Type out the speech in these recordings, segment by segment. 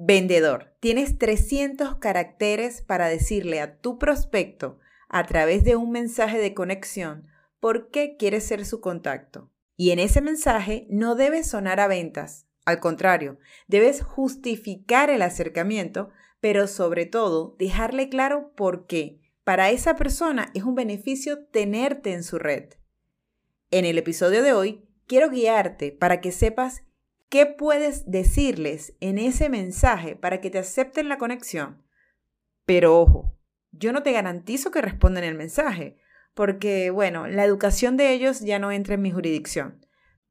Vendedor, tienes 300 caracteres para decirle a tu prospecto a través de un mensaje de conexión por qué quieres ser su contacto. Y en ese mensaje no debes sonar a ventas. Al contrario, debes justificar el acercamiento, pero sobre todo dejarle claro por qué. Para esa persona es un beneficio tenerte en su red. En el episodio de hoy, quiero guiarte para que sepas ¿Qué puedes decirles en ese mensaje para que te acepten la conexión? Pero ojo, yo no te garantizo que respondan el mensaje, porque bueno, la educación de ellos ya no entra en mi jurisdicción.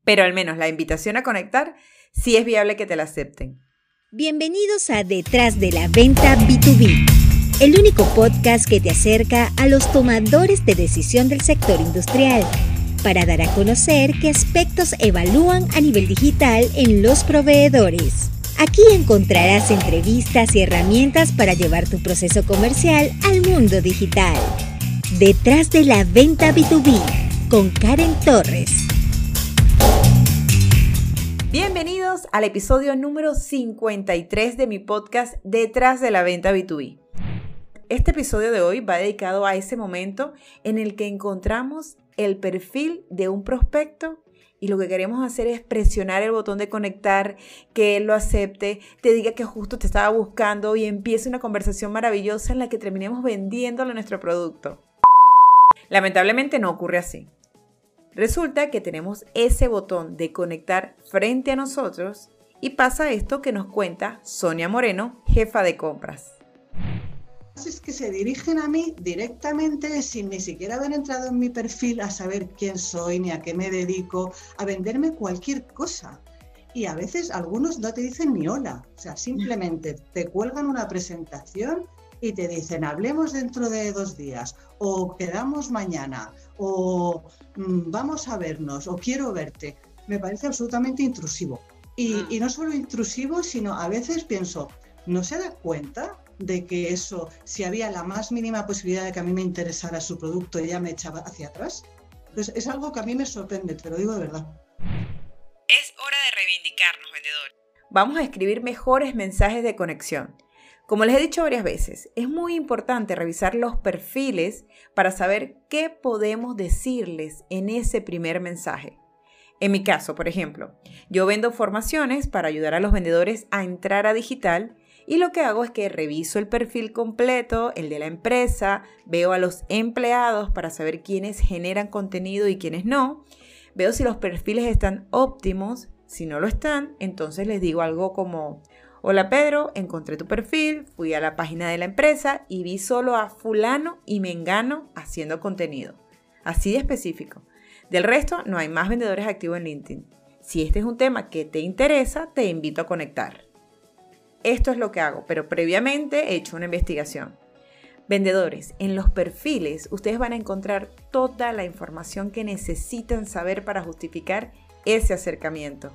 Pero al menos la invitación a conectar sí es viable que te la acepten. Bienvenidos a Detrás de la Venta B2B, el único podcast que te acerca a los tomadores de decisión del sector industrial para dar a conocer qué aspectos evalúan a nivel digital en los proveedores. Aquí encontrarás entrevistas y herramientas para llevar tu proceso comercial al mundo digital. Detrás de la venta B2B con Karen Torres. Bienvenidos al episodio número 53 de mi podcast Detrás de la venta B2B. Este episodio de hoy va dedicado a ese momento en el que encontramos el perfil de un prospecto y lo que queremos hacer es presionar el botón de conectar, que él lo acepte, te diga que justo te estaba buscando y empiece una conversación maravillosa en la que terminemos vendiéndole nuestro producto. Lamentablemente no ocurre así. Resulta que tenemos ese botón de conectar frente a nosotros y pasa esto que nos cuenta Sonia Moreno, jefa de compras es que se dirigen a mí directamente sin ni siquiera haber entrado en mi perfil a saber quién soy ni a qué me dedico, a venderme cualquier cosa. Y a veces algunos no te dicen ni hola, o sea, simplemente te cuelgan una presentación y te dicen hablemos dentro de dos días o quedamos mañana o mm, vamos a vernos o quiero verte. Me parece absolutamente intrusivo. Y, mm. y no solo intrusivo, sino a veces pienso, ¿no se da cuenta de que eso, si había la más mínima posibilidad de que a mí me interesara su producto, ella me echaba hacia atrás. Entonces, es algo que a mí me sorprende, te lo digo de verdad. Es hora de reivindicarnos, vendedores. Vamos a escribir mejores mensajes de conexión. Como les he dicho varias veces, es muy importante revisar los perfiles para saber qué podemos decirles en ese primer mensaje. En mi caso, por ejemplo, yo vendo formaciones para ayudar a los vendedores a entrar a digital y lo que hago es que reviso el perfil completo, el de la empresa, veo a los empleados para saber quiénes generan contenido y quiénes no, veo si los perfiles están óptimos, si no lo están, entonces les digo algo como, hola Pedro, encontré tu perfil, fui a la página de la empresa y vi solo a fulano y mengano haciendo contenido. Así de específico. Del resto, no hay más vendedores activos en LinkedIn. Si este es un tema que te interesa, te invito a conectar esto es lo que hago, pero previamente he hecho una investigación. Vendedores, en los perfiles ustedes van a encontrar toda la información que necesitan saber para justificar ese acercamiento.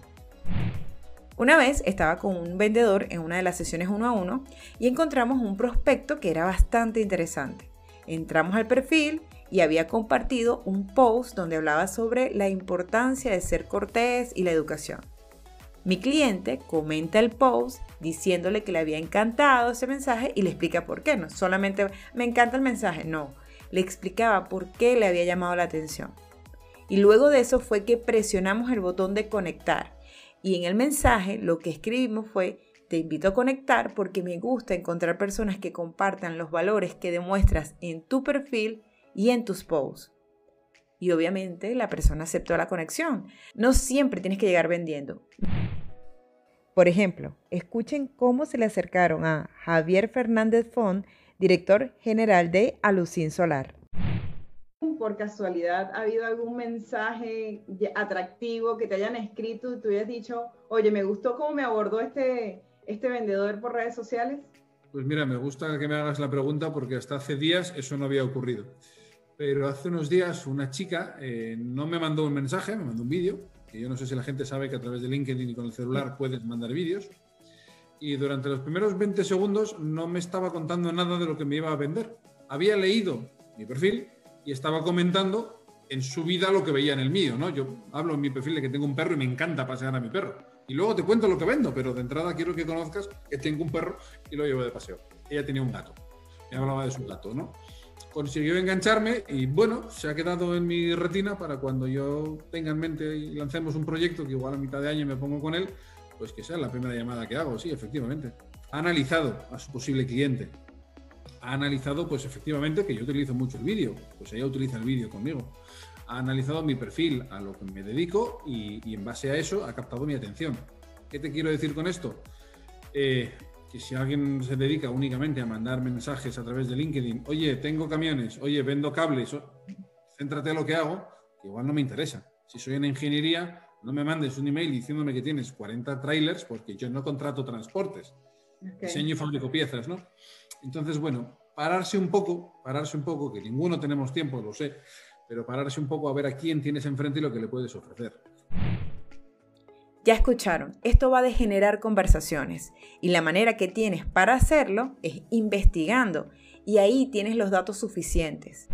Una vez estaba con un vendedor en una de las sesiones uno a uno y encontramos un prospecto que era bastante interesante. Entramos al perfil y había compartido un post donde hablaba sobre la importancia de ser cortés y la educación. Mi cliente comenta el post diciéndole que le había encantado ese mensaje y le explica por qué. No solamente me encanta el mensaje, no. Le explicaba por qué le había llamado la atención. Y luego de eso fue que presionamos el botón de conectar. Y en el mensaje lo que escribimos fue, te invito a conectar porque me gusta encontrar personas que compartan los valores que demuestras en tu perfil y en tus posts. Y obviamente la persona aceptó la conexión. No siempre tienes que llegar vendiendo. Por ejemplo, escuchen cómo se le acercaron a Javier Fernández Font, director general de Alucin Solar. Por casualidad, ¿ha habido algún mensaje atractivo que te hayan escrito y tú hayas dicho, oye, me gustó cómo me abordó este, este vendedor por redes sociales? Pues mira, me gusta que me hagas la pregunta porque hasta hace días eso no había ocurrido. Pero hace unos días una chica eh, no me mandó un mensaje, me mandó un vídeo que yo no sé si la gente sabe que a través de LinkedIn y con el celular puedes mandar vídeos. Y durante los primeros 20 segundos no me estaba contando nada de lo que me iba a vender. Había leído mi perfil y estaba comentando en su vida lo que veía en el mío, ¿no? Yo hablo en mi perfil de que tengo un perro y me encanta pasear a mi perro. Y luego te cuento lo que vendo, pero de entrada quiero que conozcas que tengo un perro y lo llevo de paseo. Ella tenía un gato. Me hablaba de su gato, ¿no? Consiguió engancharme y bueno, se ha quedado en mi retina para cuando yo tenga en mente y lancemos un proyecto que igual a mitad de año me pongo con él, pues que sea la primera llamada que hago, sí, efectivamente. Ha analizado a su posible cliente. Ha analizado, pues efectivamente, que yo utilizo mucho el vídeo, pues ella utiliza el vídeo conmigo ha analizado mi perfil, a lo que me dedico y, en base a eso ha captado mi atención. ¿Qué te quiero decir con esto? Eh, que si alguien se dedica únicamente a mandar mensajes a través de LinkedIn, oye, tengo camiones, oye, vendo cables, céntrate en lo que hago, que igual no me interesa. Si soy en ingeniería, no me mandes un email diciéndome que tienes 40 trailers porque yo no contrato transportes. Diseño y fabrico piezas, ¿no? Entonces, bueno, pararse un poco, pararse un poco, que ninguno tenemos tiempo, lo sé, pero pararse un poco a ver a quién tienes enfrente y lo que le puedes ofrecer. Ya escucharon, esto va a generar conversaciones y la manera que tienes para hacerlo es investigando y ahí tienes los datos suficientes.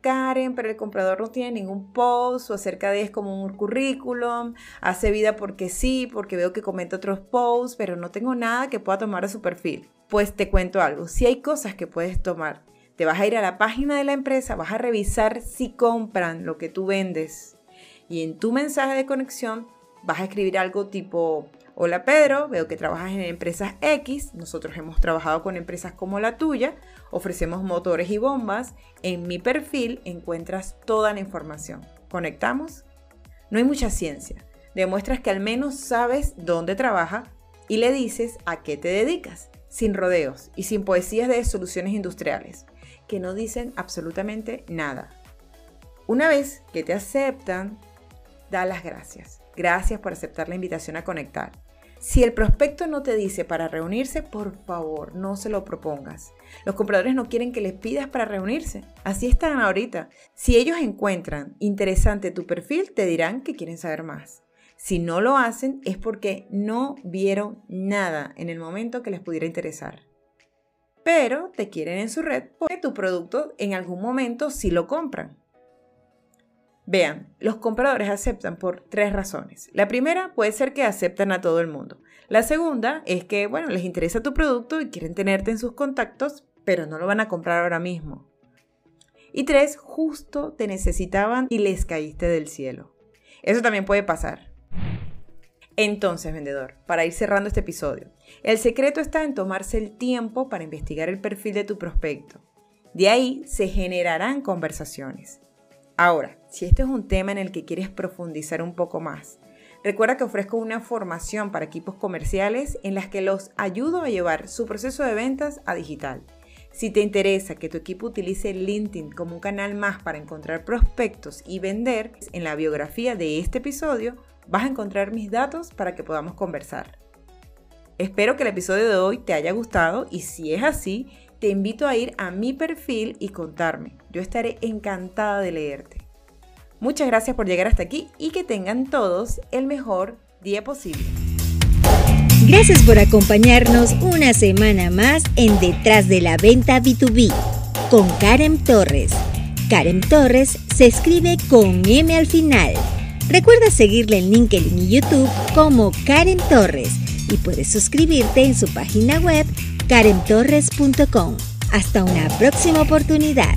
Karen, pero el comprador no tiene ningún post o acerca de es como un currículum, hace vida porque sí, porque veo que comenta otros posts, pero no tengo nada que pueda tomar a su perfil. Pues te cuento algo, si hay cosas que puedes tomar te vas a ir a la página de la empresa, vas a revisar si compran lo que tú vendes. Y en tu mensaje de conexión vas a escribir algo tipo, hola Pedro, veo que trabajas en empresas X, nosotros hemos trabajado con empresas como la tuya, ofrecemos motores y bombas, en mi perfil encuentras toda la información. ¿Conectamos? No hay mucha ciencia, demuestras que al menos sabes dónde trabaja y le dices a qué te dedicas, sin rodeos y sin poesías de soluciones industriales que no dicen absolutamente nada. Una vez que te aceptan, da las gracias. Gracias por aceptar la invitación a conectar. Si el prospecto no te dice para reunirse, por favor, no se lo propongas. Los compradores no quieren que les pidas para reunirse. Así están ahorita. Si ellos encuentran interesante tu perfil, te dirán que quieren saber más. Si no lo hacen es porque no vieron nada en el momento que les pudiera interesar pero te quieren en su red porque tu producto en algún momento sí lo compran. Vean, los compradores aceptan por tres razones. La primera puede ser que aceptan a todo el mundo. La segunda es que, bueno, les interesa tu producto y quieren tenerte en sus contactos, pero no lo van a comprar ahora mismo. Y tres, justo te necesitaban y les caíste del cielo. Eso también puede pasar. Entonces, vendedor, para ir cerrando este episodio, el secreto está en tomarse el tiempo para investigar el perfil de tu prospecto. De ahí se generarán conversaciones. Ahora, si este es un tema en el que quieres profundizar un poco más, recuerda que ofrezco una formación para equipos comerciales en las que los ayudo a llevar su proceso de ventas a digital. Si te interesa que tu equipo utilice LinkedIn como un canal más para encontrar prospectos y vender, en la biografía de este episodio vas a encontrar mis datos para que podamos conversar. Espero que el episodio de hoy te haya gustado y si es así, te invito a ir a mi perfil y contarme. Yo estaré encantada de leerte. Muchas gracias por llegar hasta aquí y que tengan todos el mejor día posible. Gracias por acompañarnos una semana más en Detrás de la Venta B2B con Karen Torres. Karen Torres se escribe con M al final. Recuerda seguirle en LinkedIn y YouTube como Karen Torres y puedes suscribirte en su página web karentorres.com. Hasta una próxima oportunidad.